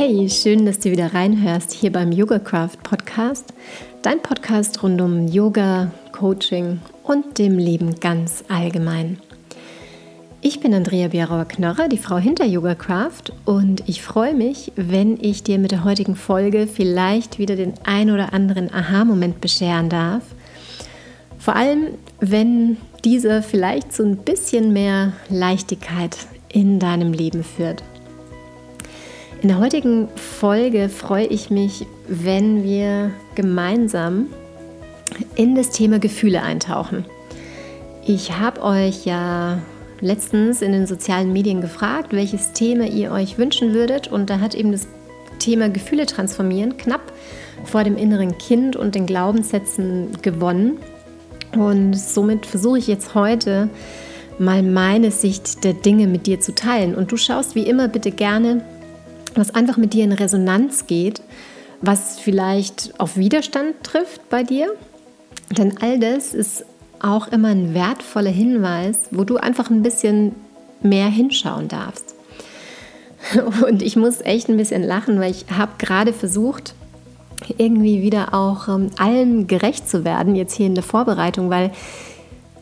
Hey, schön, dass du wieder reinhörst hier beim Yoga Craft Podcast, dein Podcast rund um Yoga, Coaching und dem Leben ganz allgemein. Ich bin Andrea Bierauer-Knörrer, die Frau hinter Yoga Craft und ich freue mich, wenn ich dir mit der heutigen Folge vielleicht wieder den ein oder anderen Aha-Moment bescheren darf. Vor allem, wenn diese vielleicht so ein bisschen mehr Leichtigkeit in deinem Leben führt. In der heutigen Folge freue ich mich, wenn wir gemeinsam in das Thema Gefühle eintauchen. Ich habe euch ja letztens in den sozialen Medien gefragt, welches Thema ihr euch wünschen würdet und da hat eben das Thema Gefühle transformieren knapp vor dem inneren Kind und den Glaubenssätzen gewonnen. Und somit versuche ich jetzt heute mal meine Sicht der Dinge mit dir zu teilen. Und du schaust wie immer bitte gerne, was einfach mit dir in Resonanz geht, was vielleicht auf Widerstand trifft bei dir. Denn all das ist auch immer ein wertvoller Hinweis, wo du einfach ein bisschen mehr hinschauen darfst. Und ich muss echt ein bisschen lachen, weil ich habe gerade versucht, irgendwie wieder auch ähm, allem gerecht zu werden, jetzt hier in der Vorbereitung, weil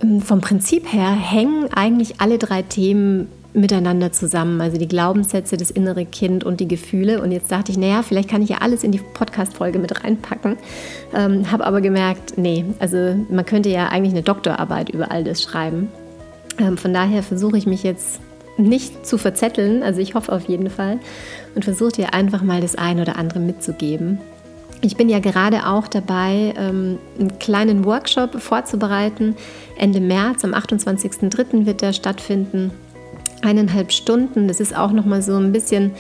ähm, vom Prinzip her hängen eigentlich alle drei Themen miteinander zusammen, also die Glaubenssätze, das innere Kind und die Gefühle. Und jetzt dachte ich, naja, vielleicht kann ich ja alles in die Podcast-Folge mit reinpacken. Ähm, Habe aber gemerkt, nee, also man könnte ja eigentlich eine Doktorarbeit über all das schreiben. Ähm, von daher versuche ich mich jetzt nicht zu verzetteln, also ich hoffe auf jeden Fall, und versuche dir einfach mal das eine oder andere mitzugeben. Ich bin ja gerade auch dabei, ähm, einen kleinen Workshop vorzubereiten. Ende März, am 28.03. wird der stattfinden eineinhalb Stunden. Das ist auch nochmal so ein bisschen,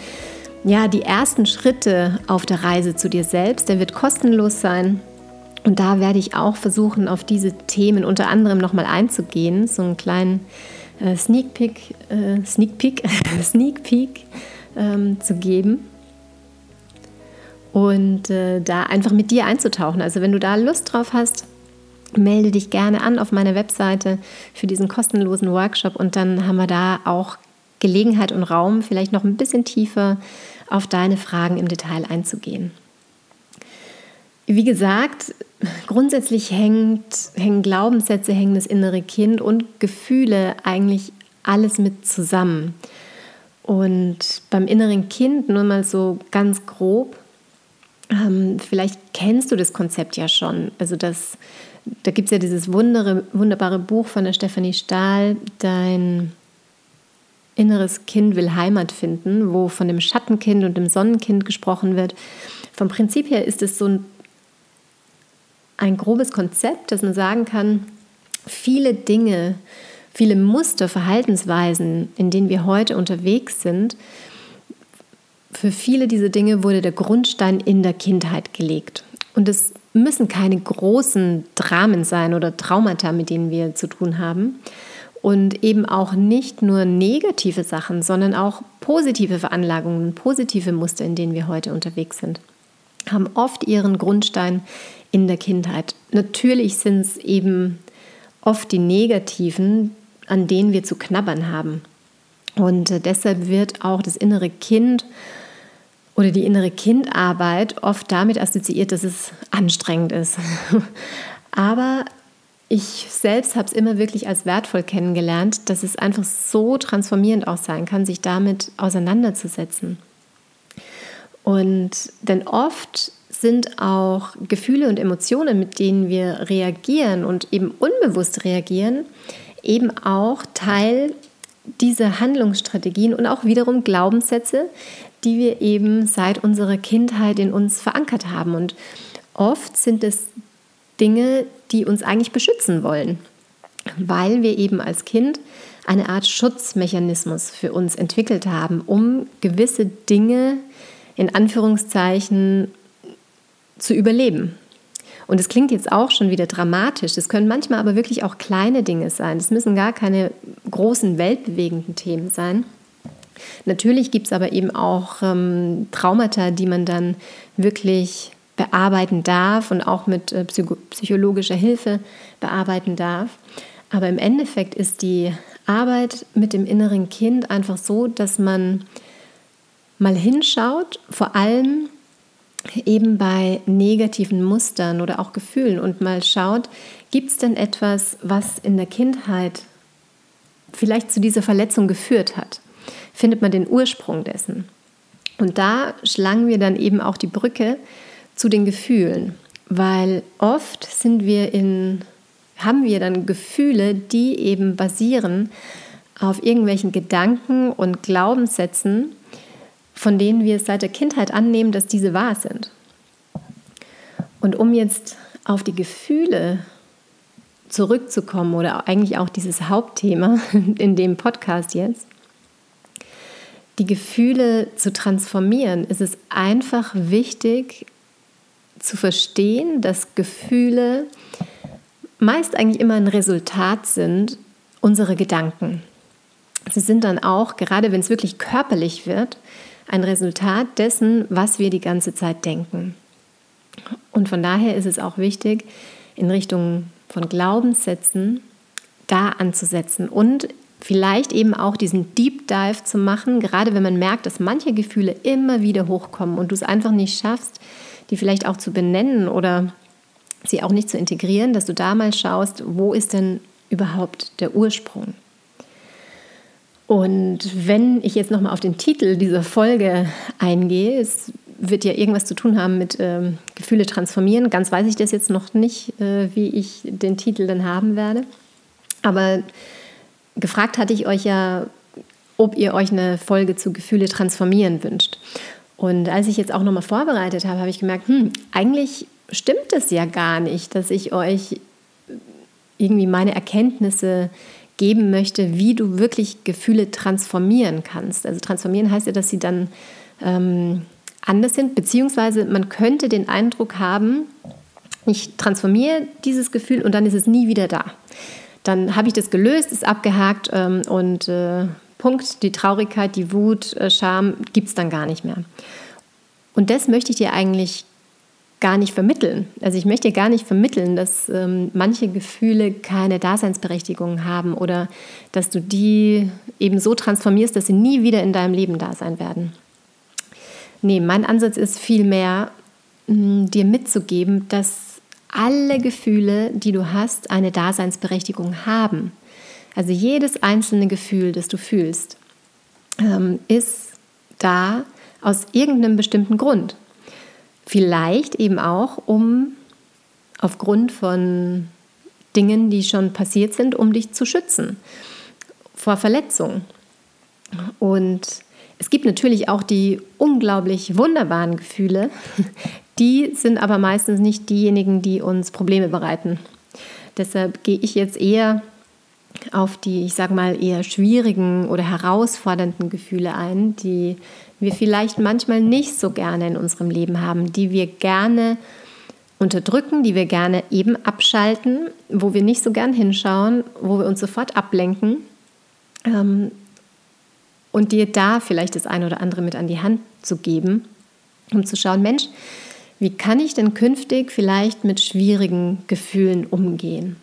ja, die ersten Schritte auf der Reise zu dir selbst. Der wird kostenlos sein. Und da werde ich auch versuchen, auf diese Themen unter anderem nochmal einzugehen. So einen kleinen äh, Sneak Peek, äh, Sneak Peek, Sneak Peek ähm, zu geben. Und äh, da einfach mit dir einzutauchen. Also wenn du da Lust drauf hast, melde dich gerne an auf meiner Webseite für diesen kostenlosen Workshop und dann haben wir da auch Gelegenheit und Raum, vielleicht noch ein bisschen tiefer auf deine Fragen im Detail einzugehen. Wie gesagt, grundsätzlich hängt, hängen Glaubenssätze, hängen das innere Kind und Gefühle eigentlich alles mit zusammen. Und beim inneren Kind, nur mal so ganz grob, ähm, vielleicht kennst du das Konzept ja schon. Also das da gibt es ja dieses wundere, wunderbare Buch von der Stefanie Stahl, Dein inneres Kind will Heimat finden, wo von dem Schattenkind und dem Sonnenkind gesprochen wird. Vom Prinzip her ist es so ein, ein grobes Konzept, dass man sagen kann, viele Dinge, viele Muster, Verhaltensweisen, in denen wir heute unterwegs sind, für viele dieser Dinge wurde der Grundstein in der Kindheit gelegt. Und es müssen keine großen Dramen sein oder Traumata, mit denen wir zu tun haben. Und eben auch nicht nur negative Sachen, sondern auch positive Veranlagungen, positive Muster, in denen wir heute unterwegs sind, haben oft ihren Grundstein in der Kindheit. Natürlich sind es eben oft die negativen, an denen wir zu knabbern haben. Und äh, deshalb wird auch das innere Kind oder die innere Kindarbeit oft damit assoziiert, dass es anstrengend ist. Aber ich selbst habe es immer wirklich als wertvoll kennengelernt, dass es einfach so transformierend auch sein kann, sich damit auseinanderzusetzen. Und denn oft sind auch Gefühle und Emotionen, mit denen wir reagieren und eben unbewusst reagieren, eben auch Teil dieser Handlungsstrategien und auch wiederum Glaubenssätze, die wir eben seit unserer Kindheit in uns verankert haben. Und oft sind es Dinge, die uns eigentlich beschützen wollen, weil wir eben als Kind eine Art Schutzmechanismus für uns entwickelt haben, um gewisse Dinge in Anführungszeichen zu überleben. Und es klingt jetzt auch schon wieder dramatisch. Das können manchmal aber wirklich auch kleine Dinge sein. Das müssen gar keine großen weltbewegenden Themen sein. Natürlich gibt es aber eben auch ähm, Traumata, die man dann wirklich bearbeiten darf und auch mit äh, psychologischer Hilfe bearbeiten darf. Aber im Endeffekt ist die Arbeit mit dem inneren Kind einfach so, dass man mal hinschaut, vor allem eben bei negativen Mustern oder auch Gefühlen und mal schaut, gibt es denn etwas, was in der Kindheit vielleicht zu dieser Verletzung geführt hat? Findet man den Ursprung dessen? Und da schlagen wir dann eben auch die Brücke zu den Gefühlen, weil oft sind wir in, haben wir dann Gefühle, die eben basieren auf irgendwelchen Gedanken und Glaubenssätzen, von denen wir seit der Kindheit annehmen, dass diese wahr sind. Und um jetzt auf die Gefühle zurückzukommen oder eigentlich auch dieses Hauptthema in dem Podcast jetzt, die Gefühle zu transformieren, ist es einfach wichtig zu verstehen, dass Gefühle meist eigentlich immer ein Resultat sind unserer Gedanken. Sie sind dann auch, gerade wenn es wirklich körperlich wird, ein Resultat dessen, was wir die ganze Zeit denken. Und von daher ist es auch wichtig, in Richtung von Glaubenssätzen da anzusetzen und vielleicht eben auch diesen Deep Dive zu machen, gerade wenn man merkt, dass manche Gefühle immer wieder hochkommen und du es einfach nicht schaffst, die vielleicht auch zu benennen oder sie auch nicht zu integrieren, dass du da mal schaust, wo ist denn überhaupt der Ursprung? Und wenn ich jetzt nochmal auf den Titel dieser Folge eingehe, es wird ja irgendwas zu tun haben mit äh, Gefühle transformieren. Ganz weiß ich das jetzt noch nicht, äh, wie ich den Titel dann haben werde. Aber gefragt hatte ich euch ja, ob ihr euch eine Folge zu Gefühle transformieren wünscht. Und als ich jetzt auch nochmal vorbereitet habe, habe ich gemerkt, hm, eigentlich stimmt es ja gar nicht, dass ich euch irgendwie meine Erkenntnisse geben möchte, wie du wirklich Gefühle transformieren kannst. Also transformieren heißt ja, dass sie dann ähm, anders sind, beziehungsweise man könnte den Eindruck haben, ich transformiere dieses Gefühl und dann ist es nie wieder da. Dann habe ich das gelöst, ist abgehakt ähm, und äh, Punkt, die Traurigkeit, die Wut, äh, Scham gibt es dann gar nicht mehr. Und das möchte ich dir eigentlich gar nicht vermitteln. Also ich möchte gar nicht vermitteln, dass ähm, manche Gefühle keine Daseinsberechtigung haben oder dass du die eben so transformierst, dass sie nie wieder in deinem Leben da sein werden. Nee, mein Ansatz ist vielmehr, mm, dir mitzugeben, dass alle Gefühle, die du hast, eine Daseinsberechtigung haben. Also jedes einzelne Gefühl, das du fühlst, ähm, ist da aus irgendeinem bestimmten Grund. Vielleicht eben auch, um aufgrund von Dingen, die schon passiert sind, um dich zu schützen vor Verletzungen. Und es gibt natürlich auch die unglaublich wunderbaren Gefühle, die sind aber meistens nicht diejenigen, die uns Probleme bereiten. Deshalb gehe ich jetzt eher auf die, ich sage mal, eher schwierigen oder herausfordernden Gefühle ein, die wir vielleicht manchmal nicht so gerne in unserem Leben haben, die wir gerne unterdrücken, die wir gerne eben abschalten, wo wir nicht so gern hinschauen, wo wir uns sofort ablenken ähm, und dir da vielleicht das eine oder andere mit an die Hand zu geben, um zu schauen, Mensch, wie kann ich denn künftig vielleicht mit schwierigen Gefühlen umgehen?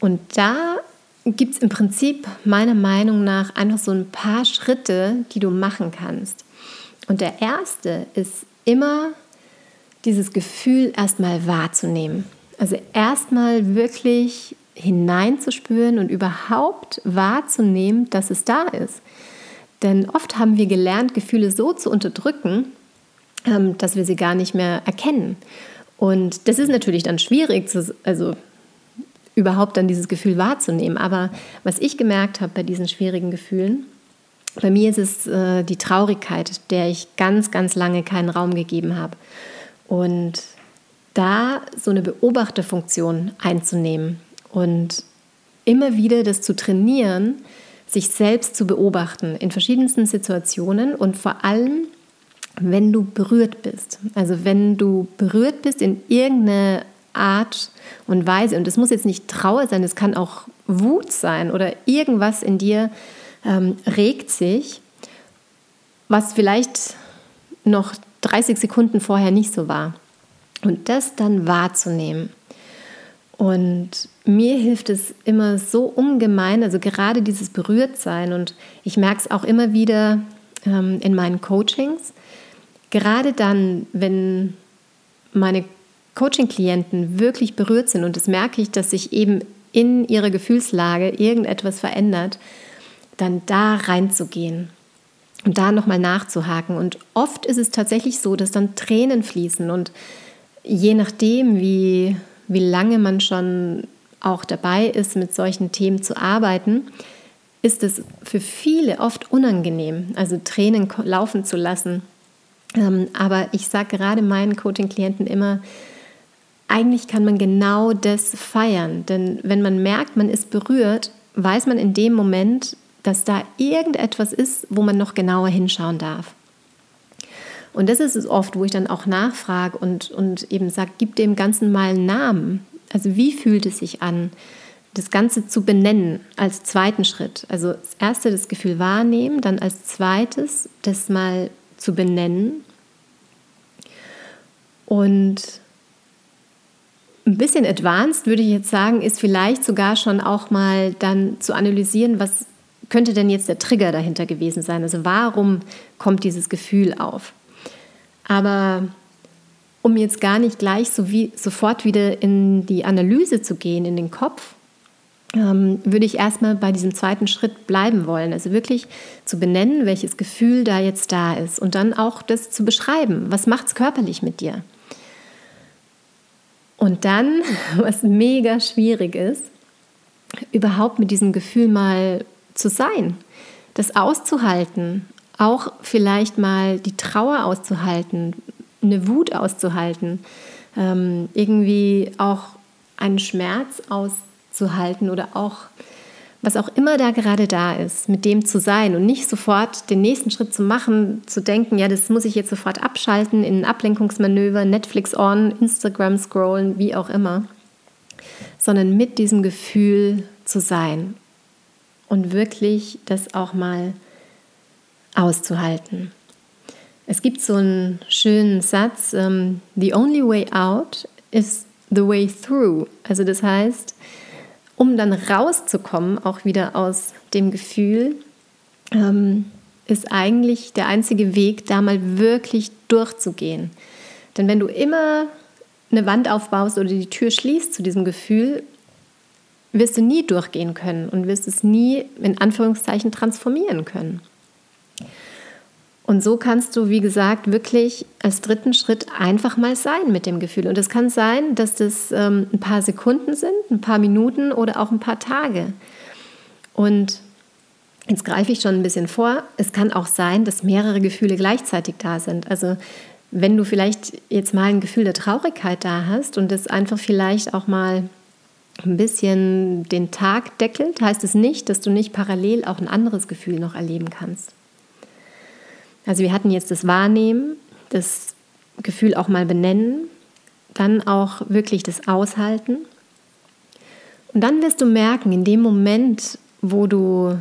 Und da gibt es im Prinzip meiner Meinung nach einfach so ein paar Schritte, die du machen kannst. Und der erste ist immer dieses Gefühl erstmal wahrzunehmen. Also erstmal wirklich hineinzuspüren und überhaupt wahrzunehmen, dass es da ist. Denn oft haben wir gelernt, Gefühle so zu unterdrücken, dass wir sie gar nicht mehr erkennen. Und das ist natürlich dann schwierig, also überhaupt dann dieses Gefühl wahrzunehmen. Aber was ich gemerkt habe bei diesen schwierigen Gefühlen, bei mir ist es äh, die Traurigkeit, der ich ganz, ganz lange keinen Raum gegeben habe. Und da so eine Beobachterfunktion einzunehmen und immer wieder das zu trainieren, sich selbst zu beobachten in verschiedensten Situationen und vor allem, wenn du berührt bist. Also wenn du berührt bist in irgendeine Art und Weise. Und es muss jetzt nicht Trauer sein, es kann auch Wut sein oder irgendwas in dir ähm, regt sich, was vielleicht noch 30 Sekunden vorher nicht so war. Und das dann wahrzunehmen. Und mir hilft es immer so ungemein, also gerade dieses Berührtsein. Und ich merke es auch immer wieder ähm, in meinen Coachings. Gerade dann, wenn meine Coaching-Klienten wirklich berührt sind und das merke ich, dass sich eben in ihrer Gefühlslage irgendetwas verändert, dann da reinzugehen und da nochmal nachzuhaken. Und oft ist es tatsächlich so, dass dann Tränen fließen und je nachdem, wie, wie lange man schon auch dabei ist, mit solchen Themen zu arbeiten, ist es für viele oft unangenehm, also Tränen laufen zu lassen. Ähm, aber ich sage gerade meinen Coaching-Klienten immer, eigentlich kann man genau das feiern. Denn wenn man merkt, man ist berührt, weiß man in dem Moment, dass da irgendetwas ist, wo man noch genauer hinschauen darf. Und das ist es oft, wo ich dann auch nachfrage und, und eben sage, gib dem Ganzen mal einen Namen. Also wie fühlt es sich an, das Ganze zu benennen als zweiten Schritt. Also das erste das Gefühl wahrnehmen, dann als zweites das mal zu benennen. Und ein bisschen advanced würde ich jetzt sagen, ist vielleicht sogar schon auch mal dann zu analysieren, was könnte denn jetzt der Trigger dahinter gewesen sein? Also warum kommt dieses Gefühl auf? Aber um jetzt gar nicht gleich so wie, sofort wieder in die Analyse zu gehen, in den Kopf, würde ich erstmal bei diesem zweiten Schritt bleiben wollen. Also wirklich zu benennen, welches Gefühl da jetzt da ist und dann auch das zu beschreiben. Was macht es körperlich mit dir? Und dann, was mega schwierig ist, überhaupt mit diesem Gefühl mal zu sein, das auszuhalten, auch vielleicht mal die Trauer auszuhalten, eine Wut auszuhalten, ähm, irgendwie auch einen Schmerz auszuhalten oder auch was auch immer da gerade da ist, mit dem zu sein und nicht sofort den nächsten Schritt zu machen, zu denken, ja, das muss ich jetzt sofort abschalten in Ablenkungsmanöver, Netflix on, Instagram scrollen, wie auch immer, sondern mit diesem Gefühl zu sein und wirklich das auch mal auszuhalten. Es gibt so einen schönen Satz, ähm, The only way out is the way through. Also das heißt, um dann rauszukommen, auch wieder aus dem Gefühl, ähm, ist eigentlich der einzige Weg, da mal wirklich durchzugehen. Denn wenn du immer eine Wand aufbaust oder die Tür schließt zu diesem Gefühl, wirst du nie durchgehen können und wirst es nie in Anführungszeichen transformieren können. Und so kannst du, wie gesagt, wirklich als dritten Schritt einfach mal sein mit dem Gefühl. Und es kann sein, dass das ähm, ein paar Sekunden sind, ein paar Minuten oder auch ein paar Tage. Und jetzt greife ich schon ein bisschen vor. Es kann auch sein, dass mehrere Gefühle gleichzeitig da sind. Also wenn du vielleicht jetzt mal ein Gefühl der Traurigkeit da hast und das einfach vielleicht auch mal ein bisschen den Tag deckelt, heißt es nicht, dass du nicht parallel auch ein anderes Gefühl noch erleben kannst. Also wir hatten jetzt das Wahrnehmen, das Gefühl auch mal benennen, dann auch wirklich das Aushalten. Und dann wirst du merken, in dem Moment, wo du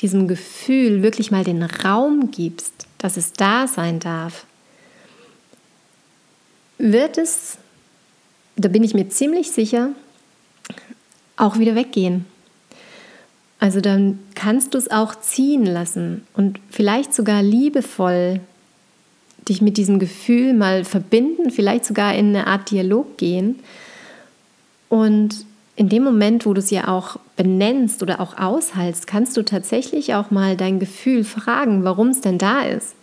diesem Gefühl wirklich mal den Raum gibst, dass es da sein darf, wird es, da bin ich mir ziemlich sicher, auch wieder weggehen. Also dann kannst du es auch ziehen lassen und vielleicht sogar liebevoll dich mit diesem Gefühl mal verbinden, vielleicht sogar in eine Art Dialog gehen. Und in dem Moment, wo du es ja auch benennst oder auch aushaltst, kannst du tatsächlich auch mal dein Gefühl fragen, warum es denn da ist.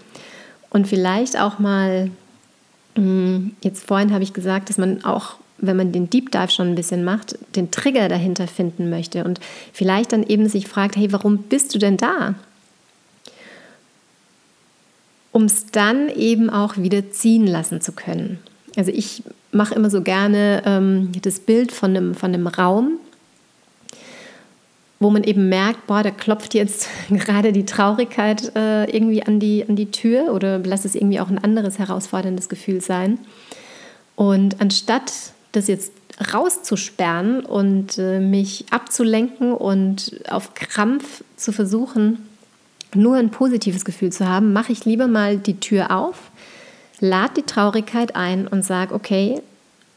Und vielleicht auch mal, hm, jetzt vorhin habe ich gesagt, dass man auch wenn man den Deep Dive schon ein bisschen macht, den Trigger dahinter finden möchte und vielleicht dann eben sich fragt, hey, warum bist du denn da? Um es dann eben auch wieder ziehen lassen zu können. Also ich mache immer so gerne ähm, das Bild von einem, von einem Raum, wo man eben merkt, boah, da klopft jetzt gerade die Traurigkeit äh, irgendwie an die, an die Tür oder lass es irgendwie auch ein anderes herausforderndes Gefühl sein. Und anstatt das jetzt rauszusperren und äh, mich abzulenken und auf Krampf zu versuchen, nur ein positives Gefühl zu haben, mache ich lieber mal die Tür auf, lade die Traurigkeit ein und sage, okay,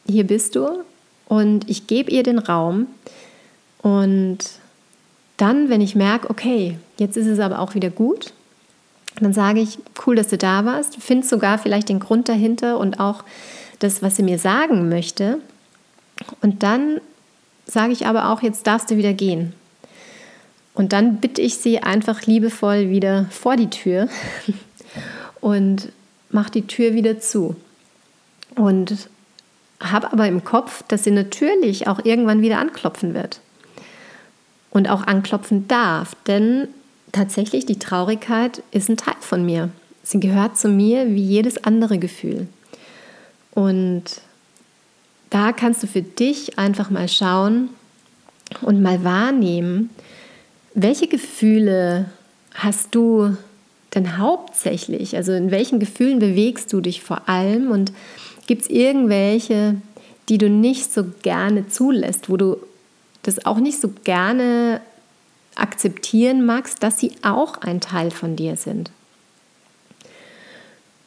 hier bist du und ich gebe ihr den Raum. Und dann, wenn ich merke, okay, jetzt ist es aber auch wieder gut, dann sage ich, cool, dass du da warst, finde sogar vielleicht den Grund dahinter und auch das, was sie mir sagen möchte. Und dann sage ich aber auch, jetzt darfst du wieder gehen. Und dann bitte ich sie einfach liebevoll wieder vor die Tür und mache die Tür wieder zu. Und habe aber im Kopf, dass sie natürlich auch irgendwann wieder anklopfen wird. Und auch anklopfen darf, denn tatsächlich die Traurigkeit ist ein Teil von mir. Sie gehört zu mir wie jedes andere Gefühl. Und da kannst du für dich einfach mal schauen und mal wahrnehmen, welche Gefühle hast du denn hauptsächlich? Also in welchen Gefühlen bewegst du dich vor allem? Und gibt es irgendwelche, die du nicht so gerne zulässt, wo du das auch nicht so gerne akzeptieren magst, dass sie auch ein Teil von dir sind?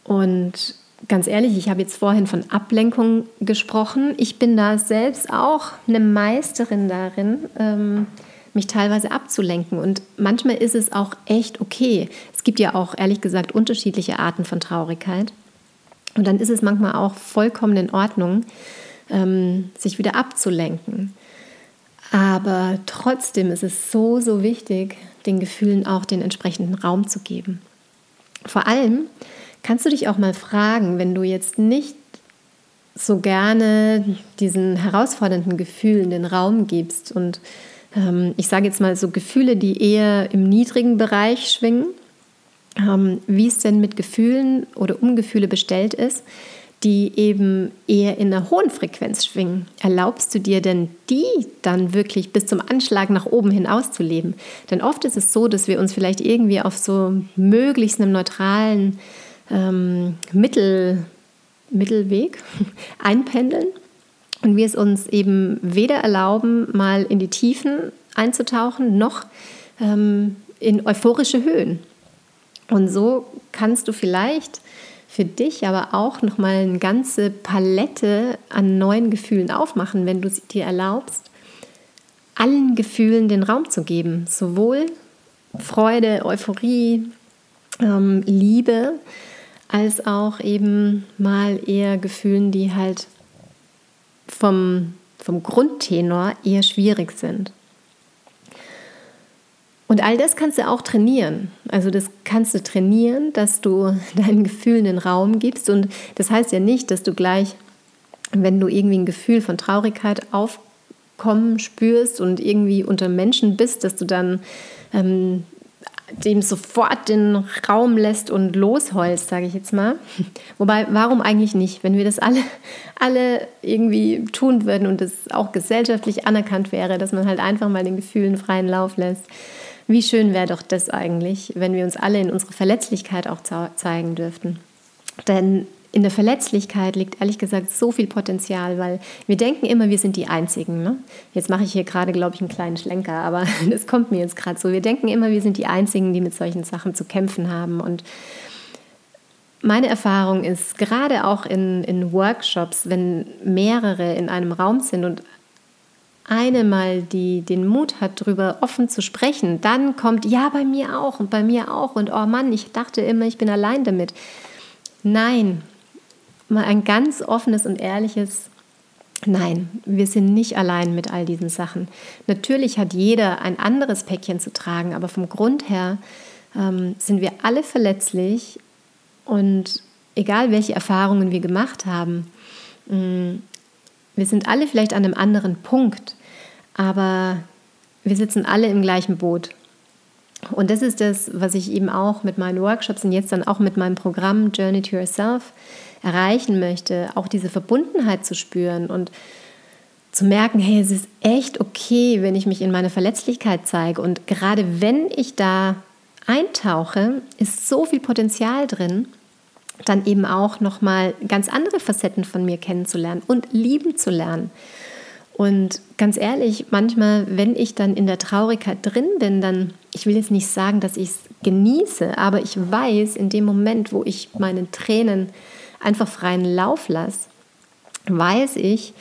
Und ganz ehrlich, ich habe jetzt vorhin von Ablenkung gesprochen. Ich bin da selbst auch eine Meisterin darin. Ähm, mich teilweise abzulenken. Und manchmal ist es auch echt okay. Es gibt ja auch, ehrlich gesagt, unterschiedliche Arten von Traurigkeit. Und dann ist es manchmal auch vollkommen in Ordnung, ähm, sich wieder abzulenken. Aber trotzdem ist es so, so wichtig, den Gefühlen auch den entsprechenden Raum zu geben. Vor allem kannst du dich auch mal fragen, wenn du jetzt nicht so gerne diesen herausfordernden Gefühlen den Raum gibst und ähm, ich sage jetzt mal so Gefühle, die eher im niedrigen Bereich schwingen, ähm, wie es denn mit Gefühlen oder um Gefühle bestellt ist, die eben eher in einer hohen Frequenz schwingen. Erlaubst du dir denn, die dann wirklich bis zum Anschlag nach oben hin auszuleben? Denn oft ist es so, dass wir uns vielleicht irgendwie auf so möglichst einem neutralen ähm, Mittel, Mittelweg einpendeln und wir es uns eben weder erlauben, mal in die Tiefen einzutauchen, noch ähm, in euphorische Höhen. Und so kannst du vielleicht für dich aber auch nochmal eine ganze Palette an neuen Gefühlen aufmachen, wenn du dir erlaubst, allen Gefühlen den Raum zu geben. Sowohl Freude, Euphorie, ähm, Liebe, als auch eben mal eher Gefühlen, die halt vom, vom Grundtenor eher schwierig sind. Und all das kannst du auch trainieren. Also das kannst du trainieren, dass du deinen Gefühlen den Raum gibst. Und das heißt ja nicht, dass du gleich, wenn du irgendwie ein Gefühl von Traurigkeit aufkommen spürst und irgendwie unter Menschen bist, dass du dann ähm, dem sofort den Raum lässt und losholst, sage ich jetzt mal. Wobei, warum eigentlich nicht? Wenn wir das alle, alle irgendwie tun würden und es auch gesellschaftlich anerkannt wäre, dass man halt einfach mal den Gefühlen freien Lauf lässt. Wie schön wäre doch das eigentlich, wenn wir uns alle in unserer Verletzlichkeit auch zeigen dürften. Denn in der Verletzlichkeit liegt ehrlich gesagt so viel Potenzial, weil wir denken immer, wir sind die Einzigen. Ne? Jetzt mache ich hier gerade, glaube ich, einen kleinen Schlenker, aber das kommt mir jetzt gerade so. Wir denken immer, wir sind die Einzigen, die mit solchen Sachen zu kämpfen haben. Und meine Erfahrung ist, gerade auch in, in Workshops, wenn mehrere in einem Raum sind und eine mal die den Mut hat, darüber offen zu sprechen, dann kommt, ja, bei mir auch und bei mir auch und oh Mann, ich dachte immer, ich bin allein damit. Nein, mal ein ganz offenes und ehrliches Nein, wir sind nicht allein mit all diesen Sachen. Natürlich hat jeder ein anderes Päckchen zu tragen, aber vom Grund her ähm, sind wir alle verletzlich und egal welche Erfahrungen wir gemacht haben, mh, mm, wir sind alle vielleicht an einem anderen Punkt, aber wir sitzen alle im gleichen Boot. Und das ist das, was ich eben auch mit meinen Workshops und jetzt dann auch mit meinem Programm Journey to Yourself erreichen möchte, auch diese Verbundenheit zu spüren und zu merken, hey, es ist echt okay, wenn ich mich in meine Verletzlichkeit zeige. Und gerade wenn ich da eintauche, ist so viel Potenzial drin, dann eben auch nochmal ganz andere Facetten von mir kennenzulernen und lieben zu lernen. Und ganz ehrlich, manchmal, wenn ich dann in der Traurigkeit drin bin, dann, ich will jetzt nicht sagen, dass ich es genieße, aber ich weiß, in dem Moment, wo ich meinen Tränen einfach freien Lauf lasse, weiß ich,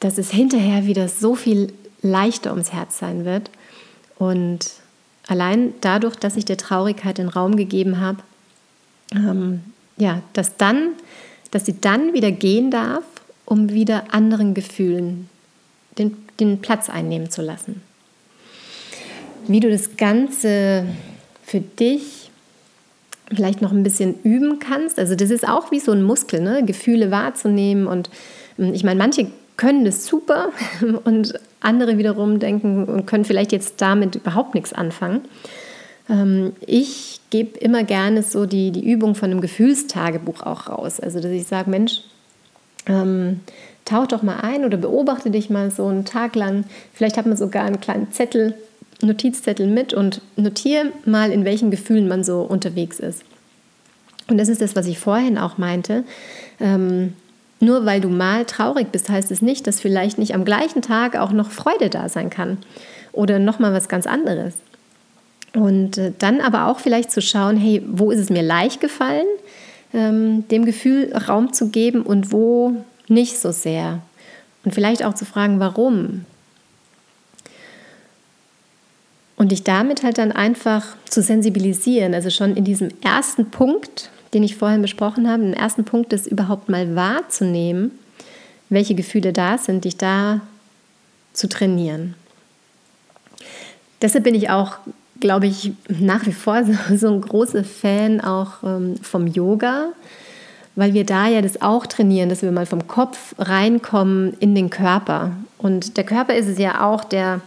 dass es hinterher wieder so viel leichter ums Herz sein wird. Und allein dadurch, dass ich der Traurigkeit den Raum gegeben habe, ähm, ja, dass dann, dass sie dann wieder gehen darf, um wieder anderen Gefühlen den, den Platz einnehmen zu lassen. Wie du das Ganze für dich vielleicht noch ein bisschen üben kannst. Also das ist auch wie so ein Muskel, ne? Gefühle wahrzunehmen. Und ähm, ich meine, manche können das super und andere wiederum denken und können vielleicht jetzt damit überhaupt nichts anfangen. Ähm, ich gebe immer gerne so die, die Übung von einem Gefühlstagebuch auch raus. Also dass ich sage, Mensch, ähm, tauch doch mal ein oder beobachte dich mal so einen Tag lang. Vielleicht hat man sogar einen kleinen Zettel, Notizzettel mit und notiere mal, in welchen Gefühlen man so unterwegs ist. Und das ist das, was ich vorhin auch meinte. Ähm, nur weil du mal traurig bist, heißt es nicht, dass vielleicht nicht am gleichen Tag auch noch Freude da sein kann oder noch mal was ganz anderes. Und äh, dann aber auch vielleicht zu schauen, hey, wo ist es mir leicht gefallen, ähm, dem Gefühl Raum zu geben und wo nicht so sehr. Und vielleicht auch zu fragen, warum. Und dich damit halt dann einfach zu sensibilisieren. Also schon in diesem ersten Punkt, den ich vorhin besprochen habe, im ersten Punkt ist überhaupt mal wahrzunehmen, welche Gefühle da sind, dich da zu trainieren. Deshalb bin ich auch, glaube ich, nach wie vor so, ein großer Fan auch ähm, vom Yoga, weil wir da ja das auch trainieren, dass wir mal vom Kopf reinkommen in den Körper. Und der Körper ist es ja auch, der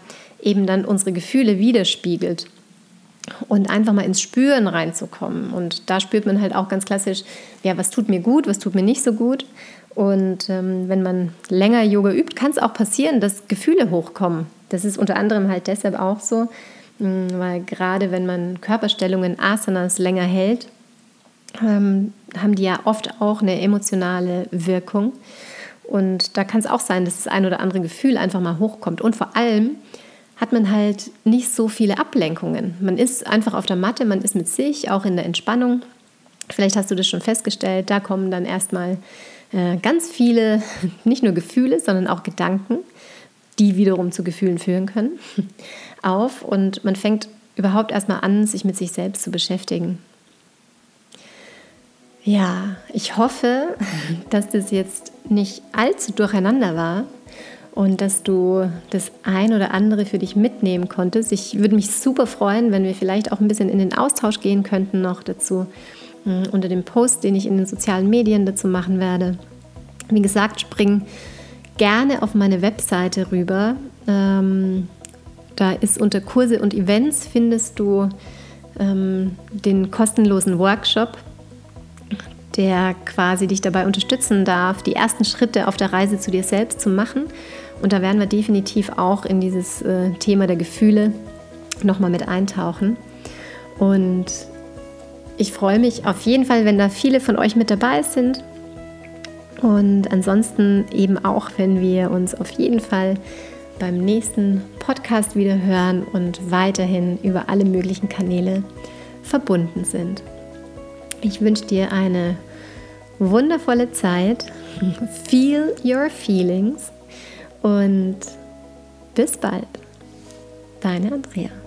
eben dann unsere Gefühle widerspiegelt. Und einfach mal ins Spüren reinzukommen. Und da spürt man halt auch ganz klassisch, ja, was tut mir gut, was tut mir nicht so gut. Und ähm, wenn man länger Yoga übt, kann es auch passieren, dass Gefühle hochkommen. Das ist unter anderem halt deshalb auch so, mh, weil gerade wenn man Körperstellungen, Asanas länger hält, ähm, haben die ja oft auch eine emotionale Wirkung. Und da kann es auch sein, dass das ein oder andere Gefühl einfach mal hochkommt. Und vor allem hat man halt nicht so viele Ablenkungen. Man ist einfach auf der Matte, man ist mit sich, auch in der Entspannung. Vielleicht hast du das schon festgestellt, da kommen dann erstmal äh, ganz viele, nicht nur Gefühle, sondern auch Gedanken, die wiederum zu Gefühlen führen können, auf. Und man fängt überhaupt erstmal an, sich mit sich selbst zu beschäftigen. Ja, ich hoffe, dass das jetzt nicht allzu durcheinander war und dass du das ein oder andere für dich mitnehmen konntest. Ich würde mich super freuen, wenn wir vielleicht auch ein bisschen in den Austausch gehen könnten noch dazu mm, unter dem Post, den ich in den sozialen Medien dazu machen werde. Wie gesagt, spring gerne auf meine Webseite rüber. Ähm, da ist unter Kurse und Events findest du ähm, den kostenlosen Workshop der quasi dich dabei unterstützen darf, die ersten Schritte auf der Reise zu dir selbst zu machen. Und da werden wir definitiv auch in dieses äh, Thema der Gefühle nochmal mit eintauchen. Und ich freue mich auf jeden Fall, wenn da viele von euch mit dabei sind. Und ansonsten eben auch, wenn wir uns auf jeden Fall beim nächsten Podcast wieder hören und weiterhin über alle möglichen Kanäle verbunden sind. Ich wünsche dir eine wundervolle Zeit. Feel your feelings und bis bald. Deine Andrea.